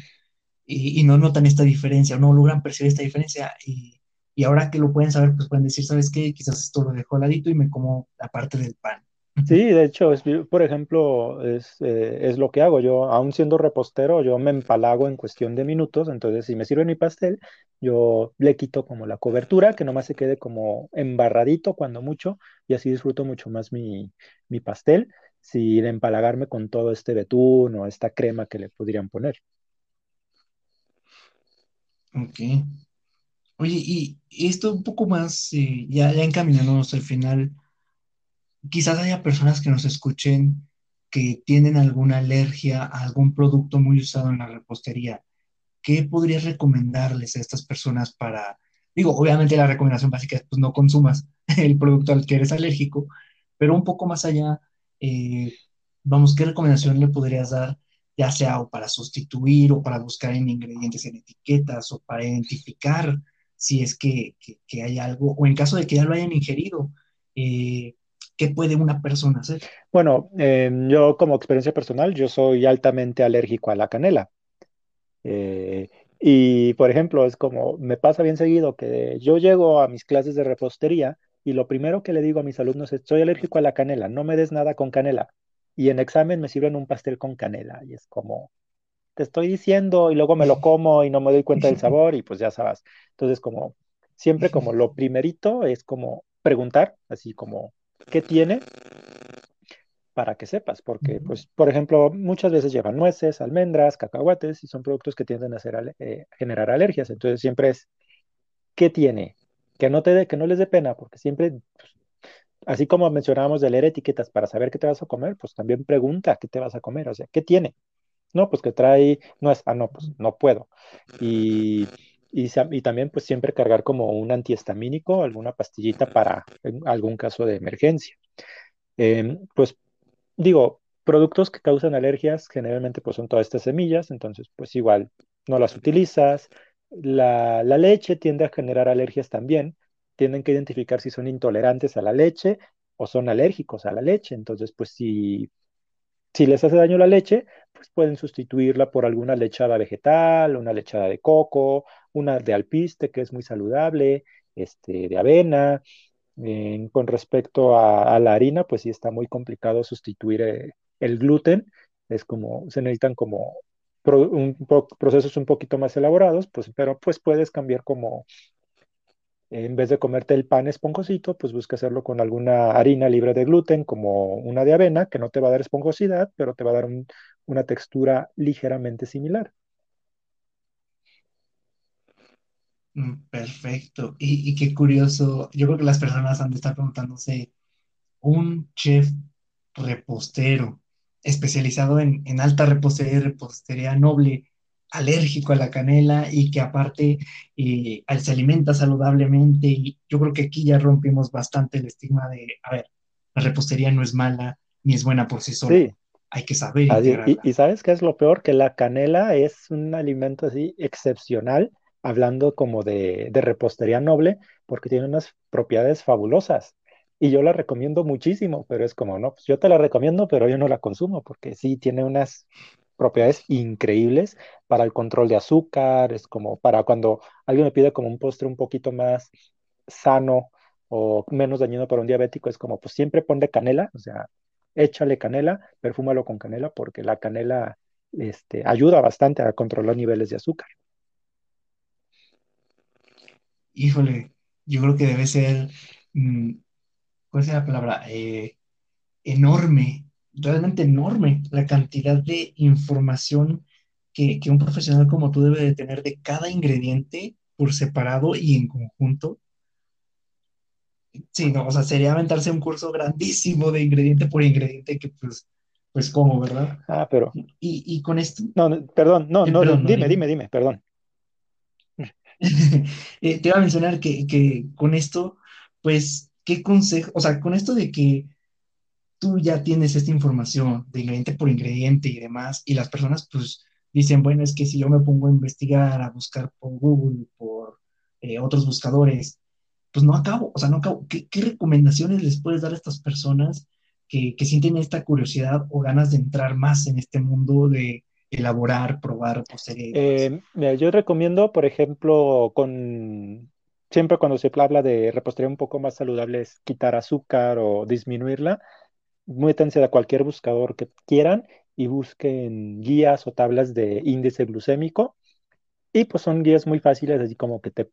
Speaker 1: y, no notan esta diferencia, no logran percibir esta diferencia. Y y ahora que lo pueden saber, pues pueden decir, ¿sabes qué? Quizás esto lo dejo al ladito y me como la parte del pan.
Speaker 2: Sí, de hecho, por ejemplo, es, eh, es lo que hago. Yo, aún siendo repostero, yo me empalago en cuestión de minutos. Entonces, si me sirve mi pastel, yo le quito como la cobertura, que nomás se quede como embarradito cuando mucho, y así disfruto mucho más mi, mi pastel, sin empalagarme con todo este betún o esta crema que le podrían poner.
Speaker 1: Ok. Oye, y esto un poco más, eh, ya encaminándonos al final quizás haya personas que nos escuchen que tienen alguna alergia a algún producto muy usado en la repostería. ¿Qué podrías recomendarles a estas personas para, digo, obviamente la recomendación básica es pues no consumas [laughs] el producto al que eres alérgico, pero un poco más allá, eh, vamos, ¿qué recomendación le podrías dar, ya sea o para sustituir o para buscar en ingredientes en etiquetas o para identificar si es que, hay algo, o en caso de que ya lo hayan ingerido? Eh, ¿qué puede una persona hacer?
Speaker 2: Bueno, em, yo como experiencia personal, yo soy altamente alérgico a la canela. Eh, y, por ejemplo, es como, me pasa bien seguido que yo llego a mis clases de repostería y lo primero que le digo a mis alumnos es, soy alérgico a la canela, no me des nada con canela. Y en examen me sirven un pastel con canela y es como, te estoy diciendo y luego me lo como y no me doy cuenta del [laughs] sabor y pues ya sabes. Entonces, como, siempre como lo primerito es como preguntar, así como, qué tiene para que sepas, porque, pues, por ejemplo, muchas veces llevan nueces, almendras, cacahuates y son productos que tienden a, hacer, eh, generar alergias. Entonces, siempre es, ¿qué tiene? Que no, te de, que no les dé pena, porque siempre, pues, así como mencionábamos de leer etiquetas para saber qué te vas a comer, pues también pregunta qué te vas a comer, o sea, ¿qué tiene? No, pues que trae nuez, ah, no, pues no puedo. Y y, también pues siempre cargar como un antihistamínico, alguna pastillita para algún caso de emergencia. Em, pues digo, productos que causan alergias generalmente pues son todas estas semillas, entonces pues igual no las utilizas. La, la leche tiende a generar alergias también, tienen que identificar si son intolerantes a la leche o son alérgicos a la leche, entonces pues si si les hace daño la leche, pues pueden sustituirla por alguna lechada vegetal, una lechada de coco, una de alpiste, que es muy saludable, este, de avena. con respecto a, la harina, pues sí está muy complicado sustituir eh, el gluten. Es como, se necesitan como procesos un poquito más elaborados, pues, pero pues puedes cambiar como en vez de comerte el pan esponjosito, pues busca hacerlo con alguna harina libre de gluten, como una de avena, que no te va a dar esponjosidad, pero te va a dar una textura ligeramente similar.
Speaker 1: Mm, perfecto. Y, qué curioso. Yo creo que las personas han de estar preguntándose, un chef repostero especializado en, en alta repostería y repostería noble, alérgico a la canela y que aparte eh, se alimenta saludablemente. Y yo creo que aquí ya rompimos bastante el estigma de, a ver, la repostería no es mala ni es buena por sí sola. Hay que saber.
Speaker 2: Y, y, sabes qué es lo peor? Que la canela es un alimento así excepcional, hablando como de, de repostería noble, porque tiene unas propiedades fabulosas. Y yo la recomiendo muchísimo, pero es como, no, pues yo te la recomiendo, pero yo no la consumo, porque sí tiene unas propiedades increíbles para el control de azúcar, es como para cuando alguien me pide como un postre un poquito más sano o menos dañino para un diabético, es como pues siempre ponle canela, o sea, échale canela, perfúmalo con canela porque la canela este, ayuda bastante a controlar niveles de azúcar.
Speaker 1: Híjole, yo creo que debe ser, mm, ¿cuál es la palabra? Eh, enorme realmente enorme la cantidad de información que, un profesional como tú debe de tener de cada ingrediente por separado y en conjunto. Sí, no, o sea, sería aventarse un curso grandísimo de ingrediente por ingrediente que pues, pues como, ¿verdad?
Speaker 2: Ah, pero...
Speaker 1: Y, con esto...
Speaker 2: No, perdón, no, no, dime, dime, dime, perdón. [laughs]
Speaker 1: Eh, te iba a mencionar que, que con esto, pues, ¿qué consejo? O sea, con esto de que tú ya tienes esta información de ingrediente por ingrediente y demás, y las personas pues dicen, bueno, es que si yo me pongo a investigar, a buscar por Google, por eh, otros buscadores, pues no acabo, o sea, no acabo. ¿Qué, recomendaciones les puedes dar a estas personas que, sienten esta curiosidad o ganas de entrar más en este mundo de elaborar, probar, poseer?
Speaker 2: Eh, yo recomiendo, por ejemplo, con siempre cuando se habla de repostería un poco más saludable quitar azúcar o disminuirla, métanse a cualquier buscador que quieran y busquen guías o tablas de índice glucémico. Y pues son guías muy fáciles, así como que te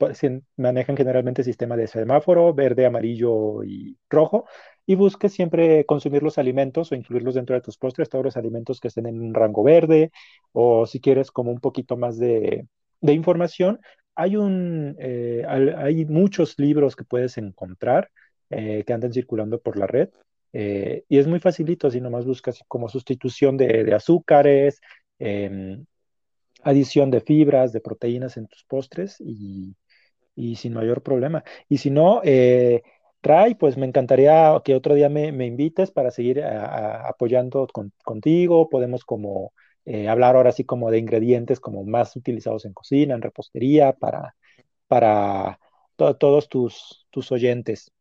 Speaker 2: manejan generalmente sistema de semáforo, verde, amarillo y rojo. Y busques siempre consumir los alimentos o incluirlos dentro de tus postres, todos los alimentos que estén en un rango verde, o si quieres como un poquito más de, de información, hay, un, eh, hay muchos libros que puedes encontrar eh, que andan circulando por la red eh, y es muy facilito si nomás buscas como sustitución de, azúcares, em, adición de fibras, de proteínas en tus postres y, sin mayor problema. Y si no, Ray, pues me encantaría que otro día me, invites para seguir apoyando contigo. Podemos como eh, hablar ahora sí como de ingredientes como más utilizados en cocina, en repostería, para, para todos tus, tus oyentes.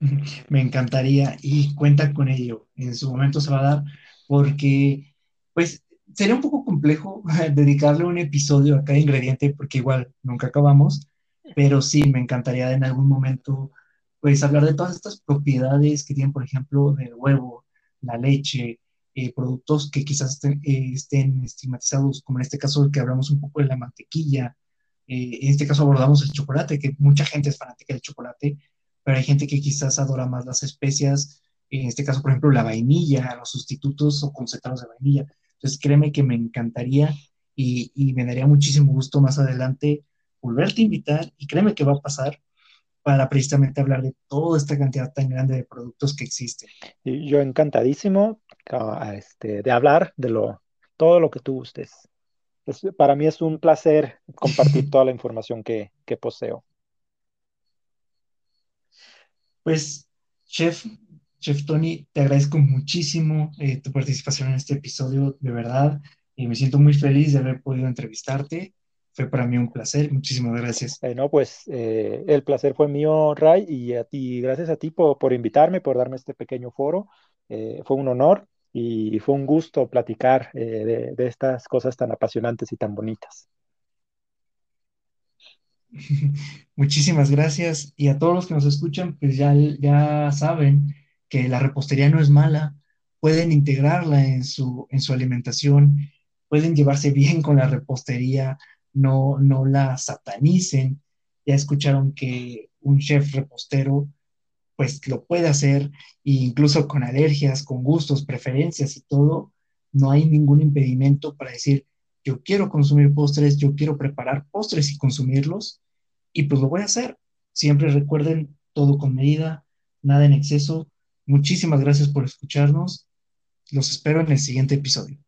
Speaker 2: [laughs]
Speaker 1: Me encantaría y cuenta con ello. En su momento se va a dar porque, pues, sería un poco complejo [laughs] dedicarle un episodio a cada ingrediente porque igual nunca acabamos, pero sí, me encantaría en algún momento, pues, hablar de todas estas propiedades que tienen, por ejemplo, del huevo, la leche, eh, productos que quizás eh, estén, estigmatizados, como en este caso que hablamos un poco de la mantequilla, eh, en este caso abordamos el chocolate, que mucha gente es fanática del chocolate, pero hay gente que quizás adora más las especias, en este caso, por ejemplo, la vainilla, los sustitutos o concentrados de vainilla. Entonces, créeme que me encantaría y, y me daría muchísimo gusto más adelante volverte a invitar y créeme que va a pasar para precisamente hablar de toda esta cantidad tan grande de productos que existen.
Speaker 2: Yo encantadísimo este, de hablar de lo, todo lo que tú gustes. para mí es un placer compartir [laughs] toda la información que, poseo.
Speaker 1: Pues, Chef, Chef Tony, te agradezco muchísimo eh, tu participación en este episodio, de verdad, y me siento muy feliz de haber podido entrevistarte fue para mí un placer. Muchísimas gracias.
Speaker 2: no, pues eh, el placer fue mío, Ray, y a ti, gracias a ti por, invitarme, por darme este pequeño foro. Eh, fue un honor y fue un gusto platicar eh, de, estas cosas tan apasionantes y tan bonitas. [laughs]
Speaker 1: Muchísimas gracias. Y a todos los que nos escuchan, pues ya, ya saben que la repostería no es mala. Pueden integrarla en su, en su alimentación, pueden llevarse bien con la repostería, no, no la satanicen. Ya escucharon que un chef repostero pues lo puede hacer e incluso con alergias, con gustos, preferencias y todo, no hay ningún impedimento para decir, yo quiero consumir postres, yo quiero preparar postres y consumirlos y pues lo voy a hacer. Siempre recuerden todo con medida, nada en exceso. Muchísimas gracias por escucharnos. Los espero en el siguiente episodio.